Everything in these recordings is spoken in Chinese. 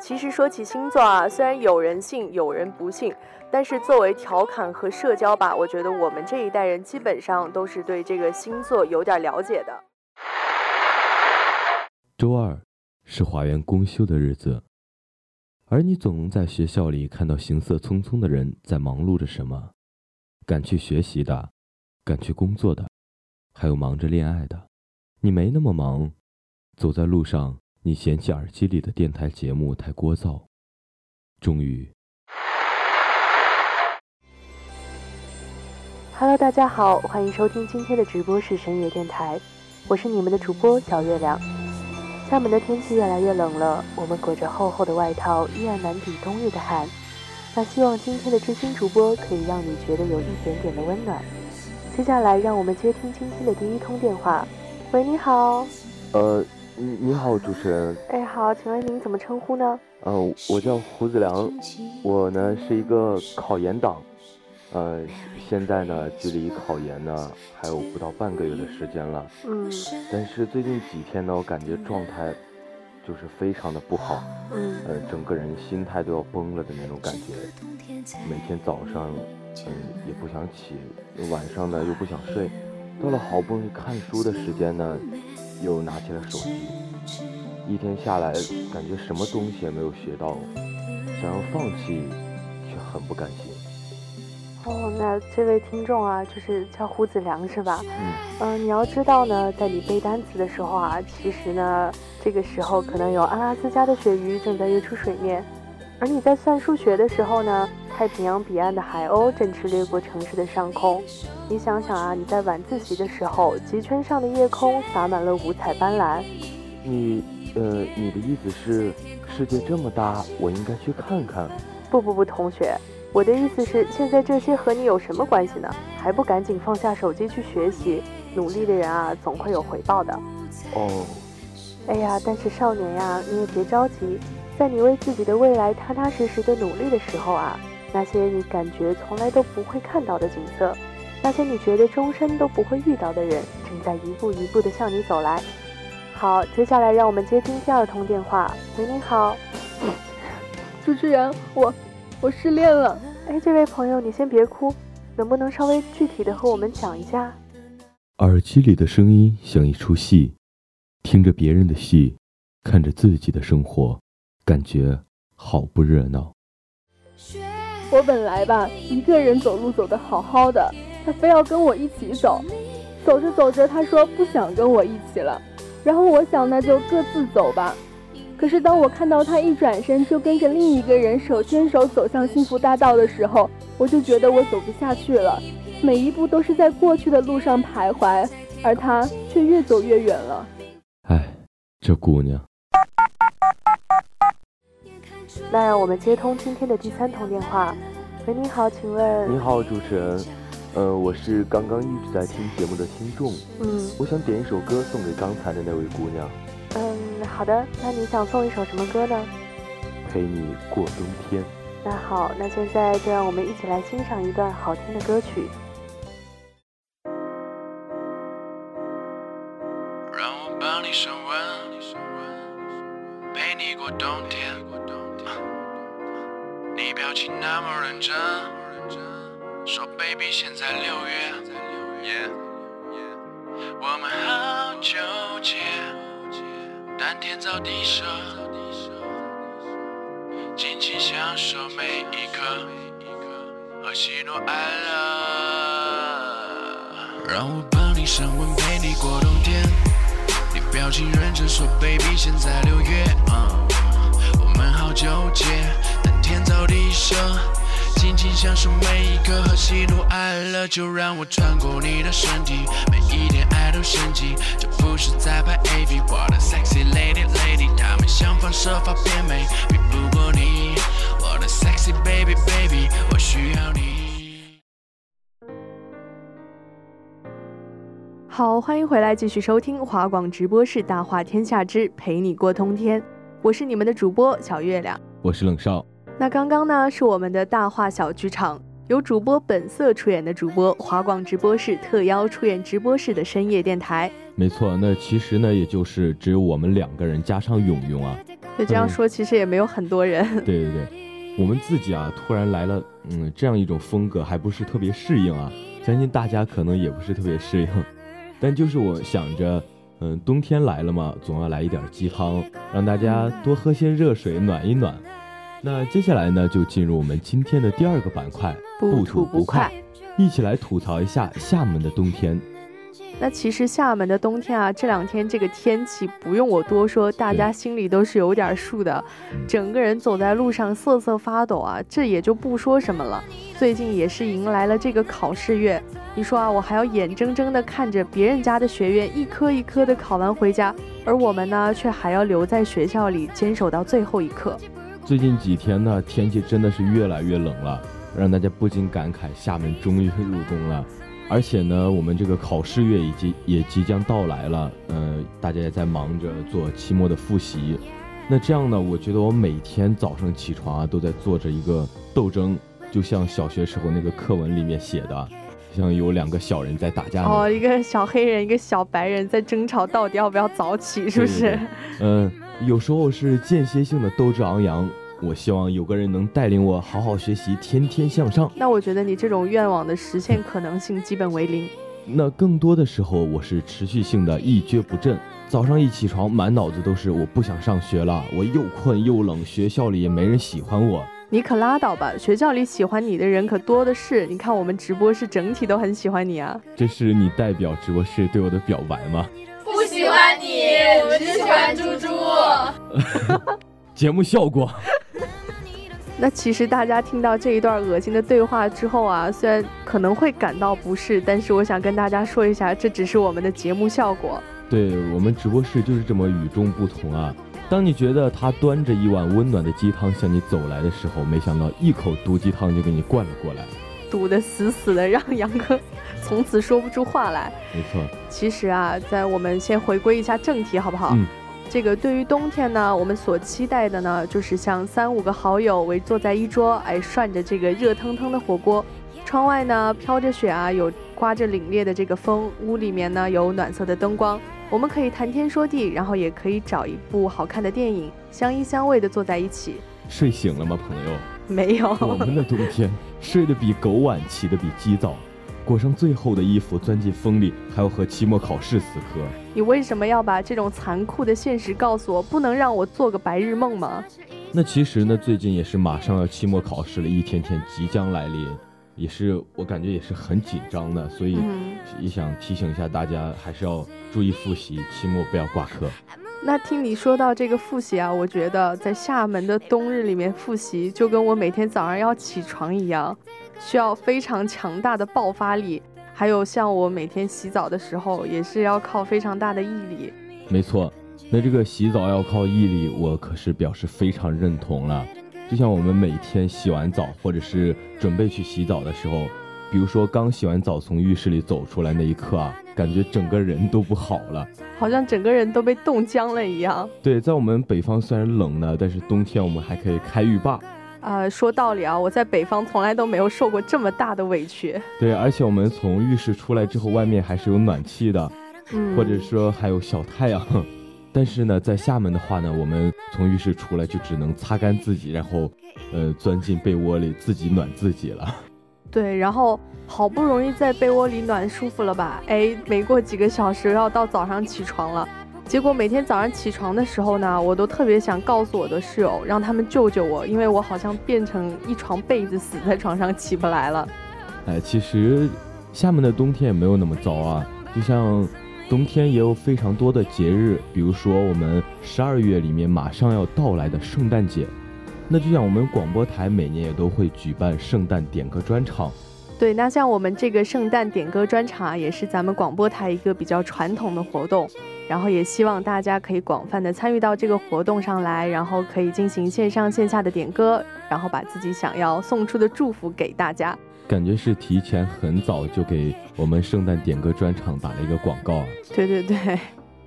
其实说起星座啊，虽然有人信，有人不信，但是作为调侃和社交吧，我觉得我们这一代人基本上都是对这个星座有点了解的。周二是华园公休的日子，而你总能在学校里看到行色匆匆的人在忙碌着什么，赶去学习的，赶去工作的。还有忙着恋爱的，你没那么忙。走在路上，你嫌弃耳机里的电台节目太聒噪。终于，Hello，大家好，欢迎收听今天的直播是深夜电台，我是你们的主播小月亮。厦门的天气越来越冷了，我们裹着厚厚的外套，依然难抵冬日的寒。那希望今天的知心主播可以让你觉得有一点点的温暖。接下来，让我们接听今天的第一通电话。喂，你好。呃，你你好，主持人。哎，好，请问您怎么称呼呢？呃，我叫胡子良，我呢是一个考研党。呃，现在呢，距离考研呢还有不到半个月的时间了。嗯。但是最近几天呢，我感觉状态就是非常的不好。嗯。呃，整个人心态都要崩了的那种感觉。每天早上。嗯，也不想起，晚上呢又不想睡，到了好不容易看书的时间呢，又拿起了手机，一天下来感觉什么东西也没有学到，想要放弃，却很不甘心。哦，那这位听众啊，就是叫胡子良是吧？嗯。嗯，你要知道呢，在你背单词的时候啊，其实呢，这个时候可能有阿拉斯加的鳕鱼正在跃出水面。而你在算数学的时候呢，太平洋彼岸的海鸥正驰掠过城市的上空。你想想啊，你在晚自习的时候，极圈上的夜空洒满了五彩斑斓。你，呃，你的意思是，世界这么大，我应该去看看？不不不，同学，我的意思是，现在这些和你有什么关系呢？还不赶紧放下手机去学习？努力的人啊，总会有回报的。哦。哎呀，但是少年呀，你也别着急。在你为自己的未来踏踏实实的努力的时候啊，那些你感觉从来都不会看到的景色，那些你觉得终身都不会遇到的人，正在一步一步的向你走来。好，接下来让我们接听第二通电话。喂，你好，主持人，我我失恋了。哎，这位朋友，你先别哭，能不能稍微具体的和我们讲一下？耳机里的声音像一出戏，听着别人的戏，看着自己的生活。感觉好不热闹。我本来吧，一个人走路走得好好的，他非要跟我一起走。走着走着，他说不想跟我一起了。然后我想，那就各自走吧。可是当我看到他一转身就跟着另一个人手牵手走向幸福大道的时候，我就觉得我走不下去了。每一步都是在过去的路上徘徊，而他却越走越远了。哎，这姑娘。那让我们接通今天的第三通电话。喂，你好，请问？你好，主持人。呃，我是刚刚一直在听节目的听众。嗯。我想点一首歌送给刚才的那位姑娘。嗯，好的。那你想送一首什么歌呢？陪你过冬天。那好，那现在就让我们一起来欣赏一段好听的歌曲。喜怒哀乐。让我帮你升温，陪你过冬天。你表情认真说 baby 现在六月，我们好纠结，但天造地设。尽情享受每一刻和喜怒哀乐，就让我穿过你的身体，每一点爱都升级，这不是在拍 AV。我的 sexy lady lady，他们想方设法变美，比不过你。baby，我需要你。好，欢迎回来，继续收听华广直播室《大话天下之陪你过冬天》，我是你们的主播小月亮，我是冷少。那刚刚呢是我们的大话小剧场，由主播本色出演的主播华广直播室特邀出演直播室的深夜电台。没错，那其实呢也就是只有我们两个人加上勇勇啊。就这样说，其实也没有很多人。对对对，我们自己啊突然来了，嗯，这样一种风格还不是特别适应啊，相信大家可能也不是特别适应。但就是我想着，嗯，冬天来了嘛，总要来一点鸡汤，让大家多喝些热水暖一暖。那接下来呢，就进入我们今天的第二个板块，不吐不快，一起来吐槽一下厦门的冬天。那其实厦门的冬天啊，这两天这个天气不用我多说，大家心里都是有点数的，整个人走在路上瑟瑟发抖啊，这也就不说什么了。最近也是迎来了这个考试月，你说啊，我还要眼睁睁地看着别人家的学员一科一科的考完回家，而我们呢，却还要留在学校里坚守到最后一刻。最近几天呢，天气真的是越来越冷了，让大家不禁感慨厦门终于入冬了。而且呢，我们这个考试月已经也即将到来了，呃，大家也在忙着做期末的复习。那这样呢，我觉得我每天早上起床啊，都在做着一个斗争，就像小学时候那个课文里面写的，像有两个小人在打架。哦，一个小黑人，一个小白人在争吵，到底要不要早起，是不是？嗯。有时候是间歇性的斗志昂扬，我希望有个人能带领我好好学习，天天向上。那我觉得你这种愿望的实现可能性基本为零。那更多的时候，我是持续性的一蹶不振。早上一起床，满脑子都是我不想上学了，我又困又冷，学校里也没人喜欢我。你可拉倒吧，学校里喜欢你的人可多的是。你看我们直播室整体都很喜欢你啊。这是你代表直播室对我的表白吗？不喜欢你，我只喜欢猪猪。节目效果。那其实大家听到这一段恶心的对话之后啊，虽然可能会感到不适，但是我想跟大家说一下，这只是我们的节目效果。对我们直播室就是这么与众不同啊！当你觉得他端着一碗温暖的鸡汤向你走来的时候，没想到一口毒鸡汤就给你灌了过来，堵得死死的，让杨哥。从此说不出话来。没错，其实啊，在我们先回归一下正题，好不好？嗯。这个对于冬天呢，我们所期待的呢，就是像三五个好友围坐在一桌，哎，涮着这个热腾腾的火锅，窗外呢飘着雪啊，有刮着凛冽的这个风，屋里面呢有暖色的灯光，我们可以谈天说地，然后也可以找一部好看的电影，相依相偎的坐在一起。睡醒了吗，朋友？没有。我们的冬天睡得比狗晚，起得比鸡早。裹上最厚的衣服，钻进风里，还要和期末考试死磕。你为什么要把这种残酷的现实告诉我？不能让我做个白日梦吗？那其实呢，最近也是马上要期末考试了，一天天即将来临，也是我感觉也是很紧张的，所以也想提醒一下大家，还是要注意复习，期末不要挂科。那听你说到这个复习啊，我觉得在厦门的冬日里面复习，就跟我每天早上要起床一样。需要非常强大的爆发力，还有像我每天洗澡的时候，也是要靠非常大的毅力。没错，那这个洗澡要靠毅力，我可是表示非常认同了。就像我们每天洗完澡，或者是准备去洗澡的时候，比如说刚洗完澡从浴室里走出来那一刻啊，感觉整个人都不好了，好像整个人都被冻僵了一样。对，在我们北方虽然冷呢，但是冬天我们还可以开浴霸。呃，说道理啊，我在北方从来都没有受过这么大的委屈。对，而且我们从浴室出来之后，外面还是有暖气的，嗯，或者说还有小太阳。但是呢，在厦门的话呢，我们从浴室出来就只能擦干自己，然后，呃，钻进被窝里自己暖自己了。对，然后好不容易在被窝里暖舒服了吧？哎，没过几个小时要到早上起床了。结果每天早上起床的时候呢，我都特别想告诉我的室友，让他们救救我，因为我好像变成一床被子，死在床上起不来了。哎，其实厦门的冬天也没有那么糟啊，就像冬天也有非常多的节日，比如说我们十二月里面马上要到来的圣诞节，那就像我们广播台每年也都会举办圣诞点歌专场。对，那像我们这个圣诞点歌专场啊，也是咱们广播台一个比较传统的活动。然后也希望大家可以广泛的参与到这个活动上来，然后可以进行线上线下的点歌，然后把自己想要送出的祝福给大家。感觉是提前很早就给我们圣诞点歌专场打了一个广告啊。对对对。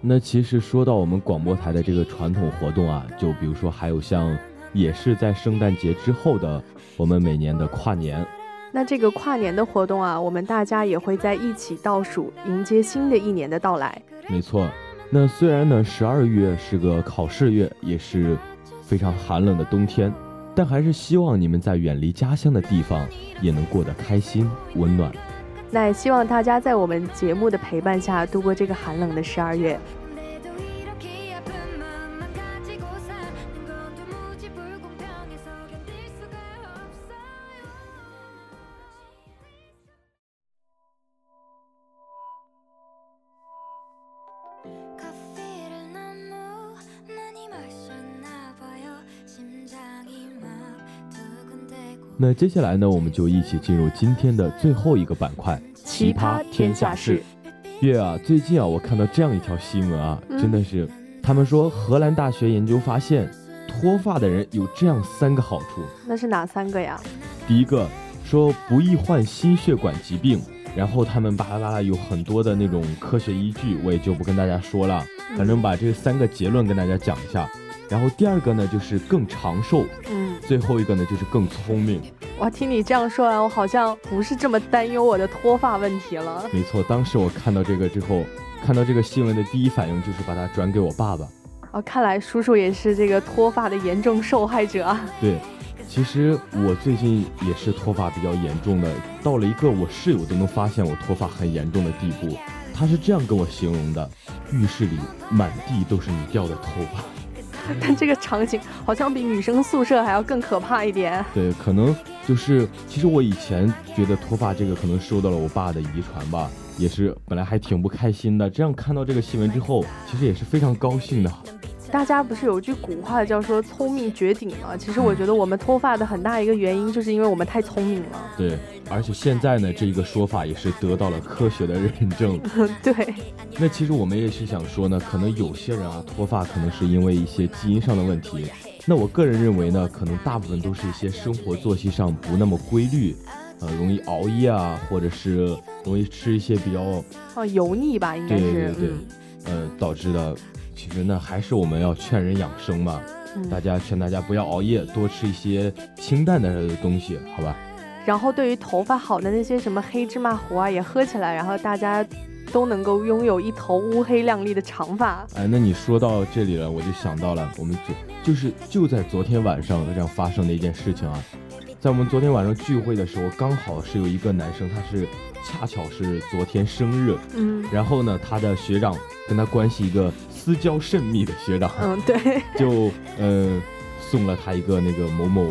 那其实说到我们广播台的这个传统活动啊，就比如说还有像也是在圣诞节之后的我们每年的跨年。那这个跨年的活动啊，我们大家也会在一起倒数，迎接新的一年的到来。没错。那虽然呢，十二月是个考试月，也是非常寒冷的冬天，但还是希望你们在远离家乡的地方也能过得开心、温暖。那也希望大家在我们节目的陪伴下度过这个寒冷的十二月。那接下来呢，我们就一起进入今天的最后一个板块——奇葩天下事。月啊，最近啊，我看到这样一条新闻啊，真的是，他们说荷兰大学研究发现，脱发的人有这样三个好处。那是哪三个呀？第一个说不易患心血管疾病，然后他们巴拉巴拉有很多的那种科学依据，我也就不跟大家说了，反正把这三个结论跟大家讲一下。然后第二个呢，就是更长寿。嗯，最后一个呢，就是更聪明。哇，听你这样说完，我好像不是这么担忧我的脱发问题了。没错，当时我看到这个之后，看到这个新闻的第一反应就是把它转给我爸爸。哦，看来叔叔也是这个脱发的严重受害者啊。对，其实我最近也是脱发比较严重的，到了一个我室友都能发现我脱发很严重的地步。他是这样跟我形容的：浴室里满地都是你掉的头发。但这个场景好像比女生宿舍还要更可怕一点。对，可能就是，其实我以前觉得脱发这个可能受到了我爸的遗传吧，也是本来还挺不开心的。这样看到这个新闻之后，其实也是非常高兴的。大家不是有句古话叫说聪明绝顶吗？其实我觉得我们脱发的很大一个原因，就是因为我们太聪明了。对，而且现在呢，这一个说法也是得到了科学的认证。对。那其实我们也是想说呢，可能有些人啊脱发可能是因为一些基因上的问题。那我个人认为呢，可能大部分都是一些生活作息上不那么规律，呃，容易熬夜啊，或者是容易吃一些比较啊油腻吧，应该是对对对，呃导致的。其实呢，还是我们要劝人养生嘛，大家劝大家不要熬夜，多吃一些清淡的东西，好吧？然后对于头发好的那些什么黑芝麻糊啊，也喝起来，然后大家都能够拥有一头乌黑亮丽的长发。哎，那你说到这里了，我就想到了，我们就就是就在昨天晚上这样发生的一件事情啊，在我们昨天晚上聚会的时候，刚好是有一个男生，他是恰巧是昨天生日，嗯，然后呢，他的学长跟他关系一个。私交甚密的学长，嗯，对，就呃送了他一个那个某某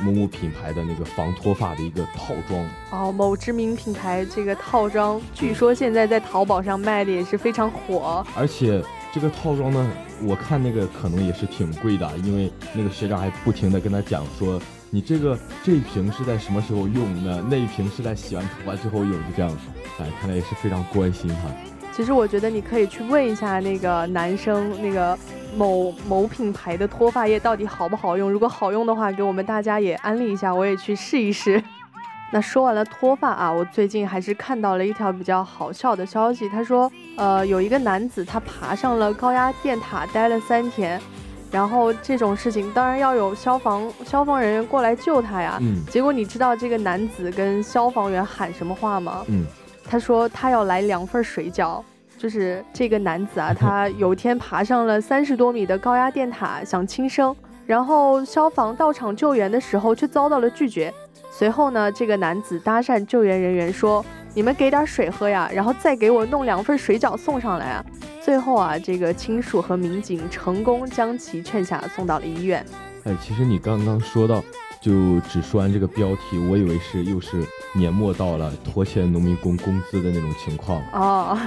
某某品牌的那个防脱发的一个套装。哦，某知名品牌这个套装，据说现在在淘宝上卖的也是非常火。而且这个套装呢，我看那个可能也是挺贵的，因为那个学长还不停的跟他讲说，你这个这一瓶是在什么时候用的，那一瓶是在洗完头发之后用，就这样。哎，看来也是非常关心他。其实我觉得你可以去问一下那个男生，那个某某品牌的脱发液到底好不好用？如果好用的话，给我们大家也安利一下，我也去试一试。那说完了脱发啊，我最近还是看到了一条比较好笑的消息。他说，呃，有一个男子他爬上了高压电塔待了三天，然后这种事情当然要有消防消防人员过来救他呀。嗯。结果你知道这个男子跟消防员喊什么话吗？嗯。他说他要来两份水饺，就是这个男子啊，他有一天爬上了三十多米的高压电塔想轻生，然后消防到场救援的时候却遭到了拒绝，随后呢，这个男子搭讪救援人员说：“你们给点水喝呀，然后再给我弄两份水饺送上来啊。”最后啊，这个亲属和民警成功将其劝下，送到了医院。哎，其实你刚刚说到，就只说完这个标题，我以为是又是年末到了拖欠农民工工资的那种情况哦。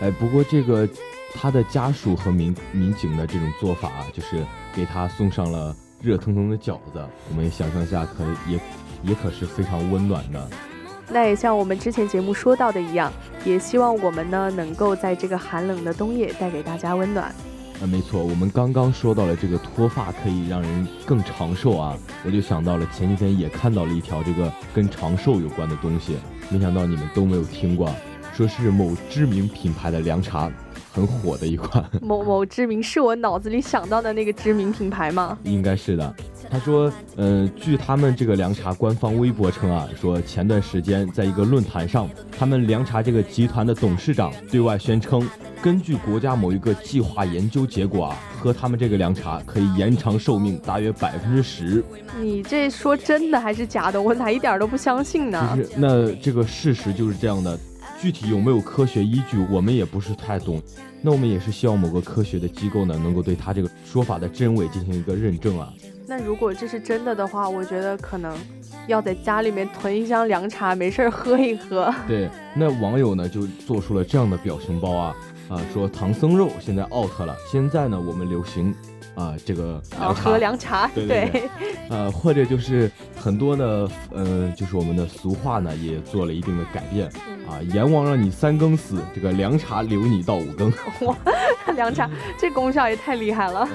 哎，不过这个他的家属和民民警的这种做法，就是给他送上了热腾腾的饺子，我们也想象下，可也。也可是非常温暖的。那也像我们之前节目说到的一样，也希望我们呢能够在这个寒冷的冬夜带给大家温暖。啊，没错，我们刚刚说到了这个脱发可以让人更长寿啊，我就想到了前几天也看到了一条这个跟长寿有关的东西，没想到你们都没有听过，说是某知名品牌的凉茶。很火的一款，某某知名是我脑子里想到的那个知名品牌吗？应该是的。他说，呃，据他们这个凉茶官方微博称啊，说前段时间在一个论坛上，他们凉茶这个集团的董事长对外宣称，根据国家某一个计划研究结果啊，喝他们这个凉茶可以延长寿命大约百分之十。你这说真的还是假的？我咋一点都不相信呢？就是那这个事实就是这样的。具体有没有科学依据，我们也不是太懂。那我们也是希望某个科学的机构呢，能够对他这个说法的真伪进行一个认证啊。那如果这是真的的话，我觉得可能要在家里面囤一箱凉茶，没事儿喝一喝。对，那网友呢就做出了这样的表情包啊啊，说唐僧肉现在 out 了，现在呢我们流行。啊，这个喝凉茶，对对，呃，或者就是很多的，呃，就是我们的俗话呢，也做了一定的改变啊。阎王让你三更死，这个凉茶留你到五更。哇，凉茶这功效也太厉害了。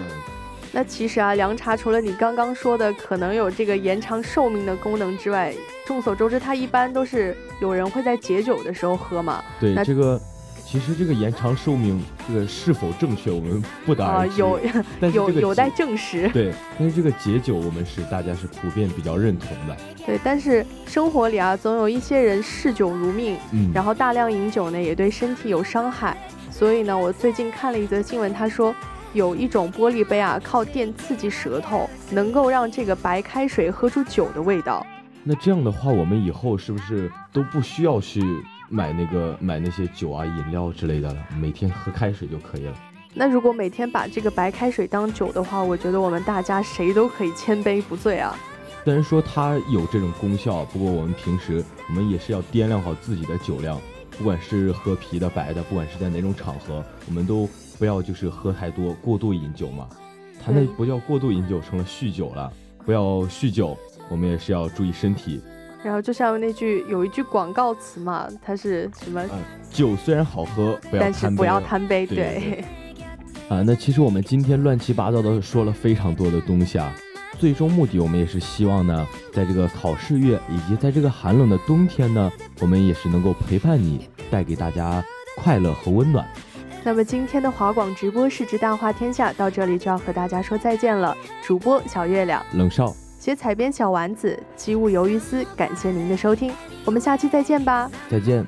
那其实啊，凉茶除了你刚刚说的可能有这个延长寿命的功能之外，众所周知，它一般都是有人会在解酒的时候喝嘛。对，这个。其实这个延长寿命，这个是否正确，我们不得而知。有，有有待证实。对，但是这个解酒，我们是大家是普遍比较认同的。对，但是生活里啊，总有一些人嗜酒如命，嗯，然后大量饮酒呢，也对身体有伤害。所以呢，我最近看了一则新闻，他说有一种玻璃杯啊，靠电刺激舌头，能够让这个白开水喝出酒的味道。那这样的话，我们以后是不是都不需要去？买那个买那些酒啊饮料之类的了，每天喝开水就可以了。那如果每天把这个白开水当酒的话，我觉得我们大家谁都可以千杯不醉啊。虽然说它有这种功效，不过我们平时我们也是要掂量好自己的酒量，不管是喝啤的、白的，不管是在哪种场合，我们都不要就是喝太多，过度饮酒嘛。他那不叫过度饮酒，成了酗酒了。不要酗酒，我们也是要注意身体。然后就像那句有一句广告词嘛，它是什么？酒虽然好喝，但是不要贪杯。对。啊，那其实我们今天乱七八糟的说了非常多的东西啊，最终目的我们也是希望呢，在这个考试月以及在这个寒冷的冬天呢，我们也是能够陪伴你，带给大家快乐和温暖。那么今天的华广直播市值大话天下到这里就要和大家说再见了。主播小月亮，冷少。写采编小丸子，机务鱿鱼丝，感谢您的收听，我们下期再见吧，再见。